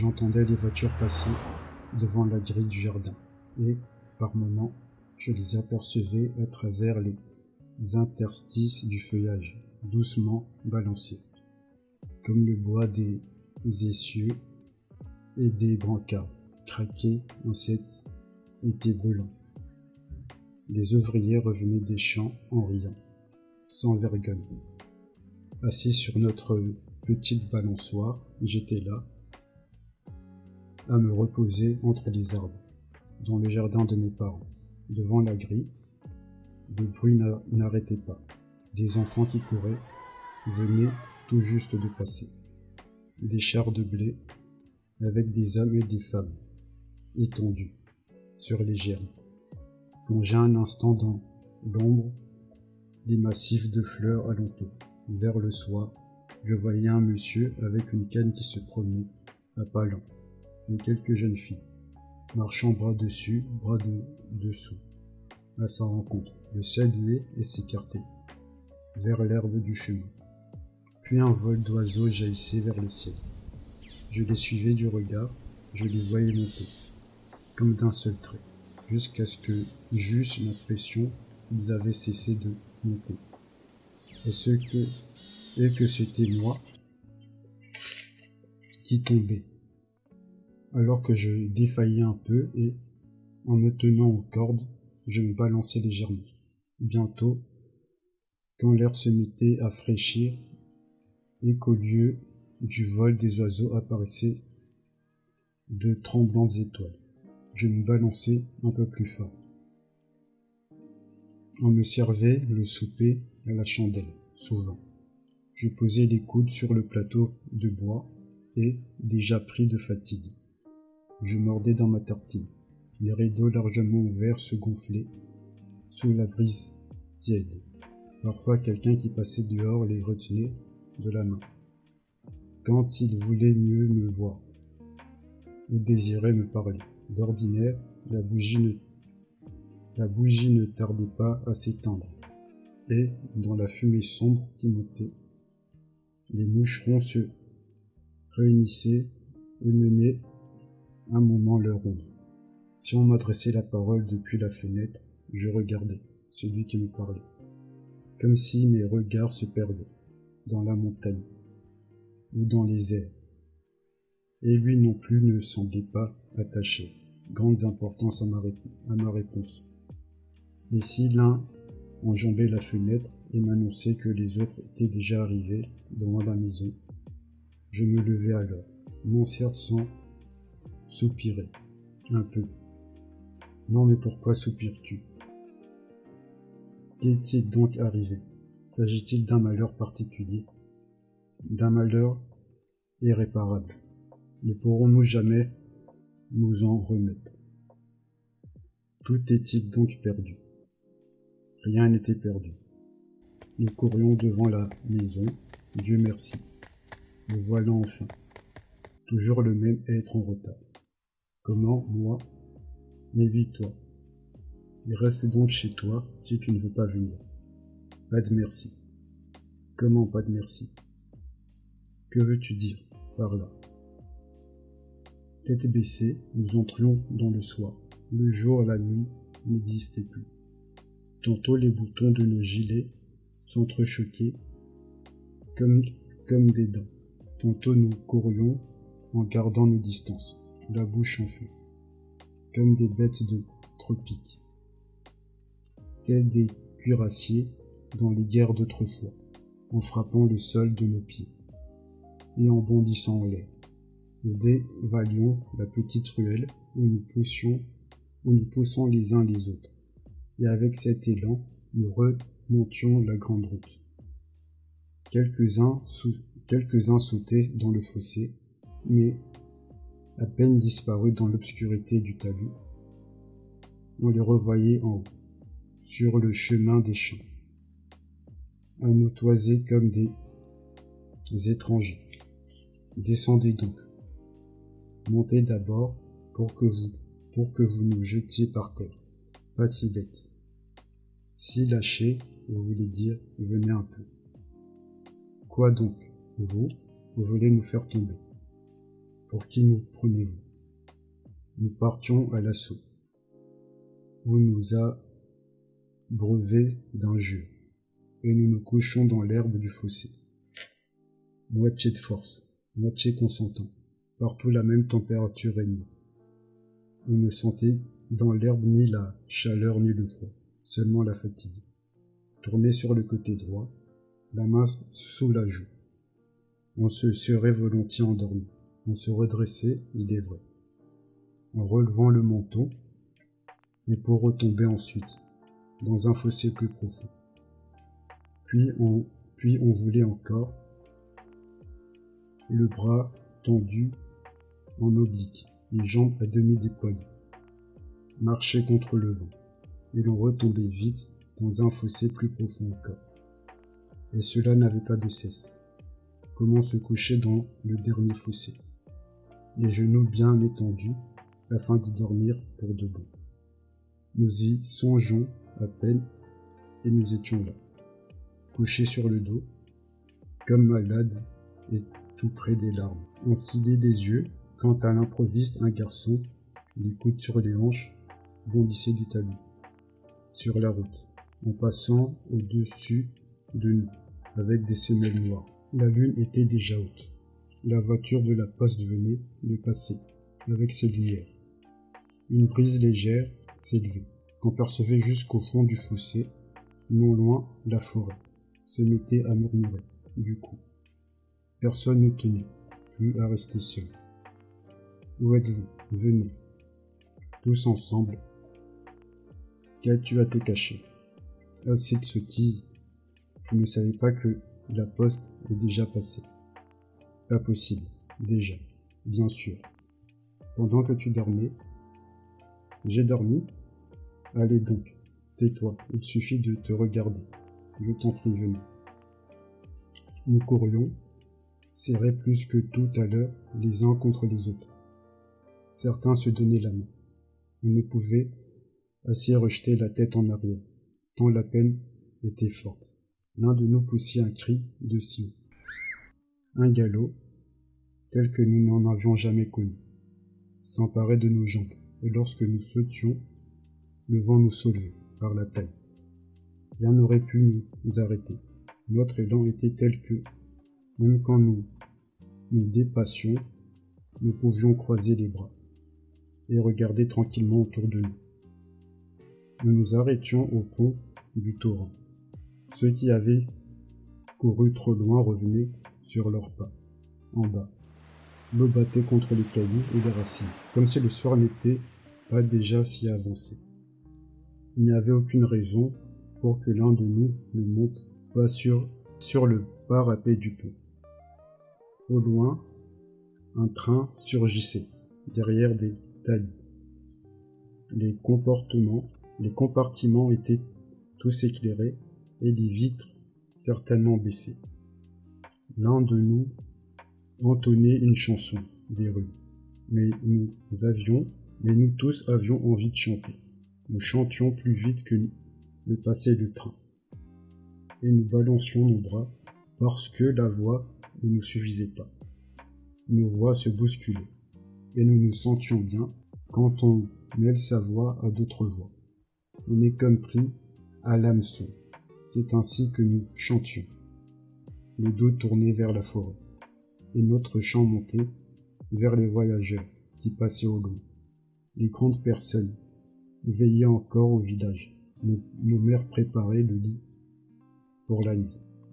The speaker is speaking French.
J'entendais les voitures passer devant la grille du jardin, et, par moments, je les apercevais à travers les interstices du feuillage, doucement balancés, comme le bois des essieux et des brancards, craqués en cet été brûlant. Des ouvriers revenaient des champs en riant, sans vergogne. Assis sur notre petite balançoire, j'étais là, à me reposer entre les arbres, dans le jardin de mes parents, devant la grille. Le bruit n'arrêtait pas. Des enfants qui couraient venaient tout juste de passer. Des chars de blé avec des hommes et des femmes étendus sur les germes. Plongé un instant dans l'ombre, les massifs de fleurs alentour. Vers le soir, je voyais un monsieur avec une canne qui se promenait à pas lents et quelques jeunes filles, marchant bras dessus, bras de dessous, à sa rencontre, le saluer et s'écarter, vers l'herbe du chemin. Puis un vol d'oiseaux jaillissait vers le ciel. Je les suivais du regard, je les voyais monter, comme d'un seul trait, jusqu'à ce que j'eusse l'impression qu'ils avaient cessé de monter. Et ce que, et que c'était moi qui tombais, alors que je défaillais un peu et, en me tenant aux cordes, je me balançais légèrement. Bientôt, quand l'air se mettait à fraîchir et qu'au lieu du vol des oiseaux apparaissaient de tremblantes étoiles, je me balançais un peu plus fort. On me servait le souper à la chandelle, souvent. Je posais les coudes sur le plateau de bois et, déjà pris de fatigue, je mordais dans ma tartine. Les rideaux largement ouverts se gonflaient sous la brise tiède. Parfois quelqu'un qui passait dehors les retenait de la main. Quand il voulait mieux me voir ou désirait me parler. D'ordinaire, la bougie ne, tardait pas à s'éteindre. Et, dans la fumée sombre qui montait, les moucherons se réunissaient et menaient un moment leur ombre. Si on m'adressait la parole depuis la fenêtre, je regardais celui qui me parlait, comme si mes regards se perdaient dans la montagne ou dans les airs. Et lui non plus ne semblait pas attacher grande importance à ma, à ma réponse. Mais si l'un enjambait la fenêtre et m'annonçait que les autres étaient déjà arrivés devant la maison, je me levais alors, non certes sans soupirer un peu. Non mais pourquoi soupires-tu? Qu'est-il donc arrivé? S'agit-il d'un malheur particulier? D'un malheur irréparable Ne pourrons-nous jamais nous en remettre? Tout est-il donc perdu? Rien n'était perdu. Nous courions devant la maison, Dieu merci. Nous voilà enfin. Toujours le même être en retard. Comment, moi Mais oui, toi. Et reste donc chez toi si tu ne veux pas venir. Pas de merci. Comment pas de merci? Que veux-tu dire par là? Tête baissée, nous entrions dans le soir. Le jour et la nuit n'existaient plus. Tantôt les boutons de nos gilets s'entrechoquaient comme, comme des dents. Tantôt nous courions en gardant nos distances la bouche en feu, comme des bêtes de tropique, tels des cuirassiers dans les guerres d'autrefois, en frappant le sol de nos pieds et en bondissant en l'air. Nous dévalions la petite ruelle où nous poussions, où nous poussons les uns les autres, et avec cet élan, nous remontions la grande route. Quelques-uns sautaient dans le fossé, mais à peine disparus dans l'obscurité du talus, on les revoyait en haut, sur le chemin des champs, à nous toiser comme des, étrangers. Descendez donc, montez d'abord pour que vous, pour que vous nous jetiez par terre, pas si bête. Si lâché, vous voulez dire, venez un peu. Quoi donc, vous, vous voulez nous faire tomber? Pour qui nous prenez-vous? Nous partions à l'assaut. On nous a brevet d'injures, et nous nous couchons dans l'herbe du fossé. Moitié de force, moitié consentant, partout la même température régnait. On ne sentait dans l'herbe ni la chaleur ni le froid, seulement la fatigue. Tourné sur le côté droit, la main sous la joue. On se serait volontiers endormi. On se redressait, il est vrai, en relevant le menton, mais pour retomber ensuite, dans un fossé plus profond. Puis on, puis on voulait encore, le bras tendu en oblique, les jambes à demi déployées, marcher contre le vent, et l'on retombait vite dans un fossé plus profond encore. Et cela n'avait pas de cesse. Comment se coucher dans le dernier fossé Les genoux bien étendus, afin d'y dormir pour de bon. Nous y songeons à peine, et nous étions là, couchés sur le dos, comme malades et tout près des larmes. On scillait des yeux quand à l'improviste un garçon, les coudes sur les hanches, bondissait du talus, sur la route, en passant au-dessus de nous, avec des semelles noires. La lune était déjà haute. La voiture de la poste venait de passer, avec ses lumières. Une brise légère s'élevait qu'on percevait jusqu'au fond du fossé, non loin la forêt, se mettait à murmurer, du coup. Personne ne tenait plus à rester seul. Où êtes-vous? Venez. Tous ensemble. Qu'as-tu à te cacher? Assez de sottises. Je ne savais pas que la poste est déjà passée. Pas possible. Déjà. Bien sûr. Pendant que tu dormais. J'ai dormi Allez donc, tais-toi, il suffit de te regarder. Je t'en prie, venez. Nous courions, serrés plus que tout à l'heure les uns contre les autres. Certains se donnaient la main. On ne pouvait assez rejeter la tête en arrière, tant la peine était forte. L'un de nous poussait un cri de si Un galop, tel que nous n'en avions jamais connu, s'emparait de nos jambes, et lorsque nous sautions, le vent nous soulevait par la taille. Rien n'aurait pu nous arrêter. Notre élan était tel que, même quand nous nous dépassions, nous pouvions croiser les bras et regarder tranquillement autour de nous. Nous nous arrêtions au pont du torrent. Ceux qui avaient couru trop loin revenaient sur leurs pas, en bas. L'eau battait contre les cailloux et les racines, comme si le soir n'était pas déjà si avancé. Il n'y avait aucune raison pour que l'un de nous ne monte pas sur, sur le parapet du pont. Au loin, un train surgissait derrière des talus. Les comportements, les compartiments étaient tous éclairés et les vitres certainement baissées. L'un de nous entonnait une chanson des rues, mais nous avions, mais nous tous avions envie de chanter. Nous chantions plus vite que le passé du train. Et nous balancions nos bras parce que la voix ne nous suffisait pas. Nos voix se bousculaient. Et nous nous sentions bien quand on mêle sa voix à d'autres voix. On est comme pris à l'hameçon. C'est ainsi que nous chantions. Le dos tourné vers la forêt. Et notre chant montait vers les voyageurs qui passaient au loin. Les grandes personnes veillait encore au village. Nos, mères préparaient le lit pour la nuit.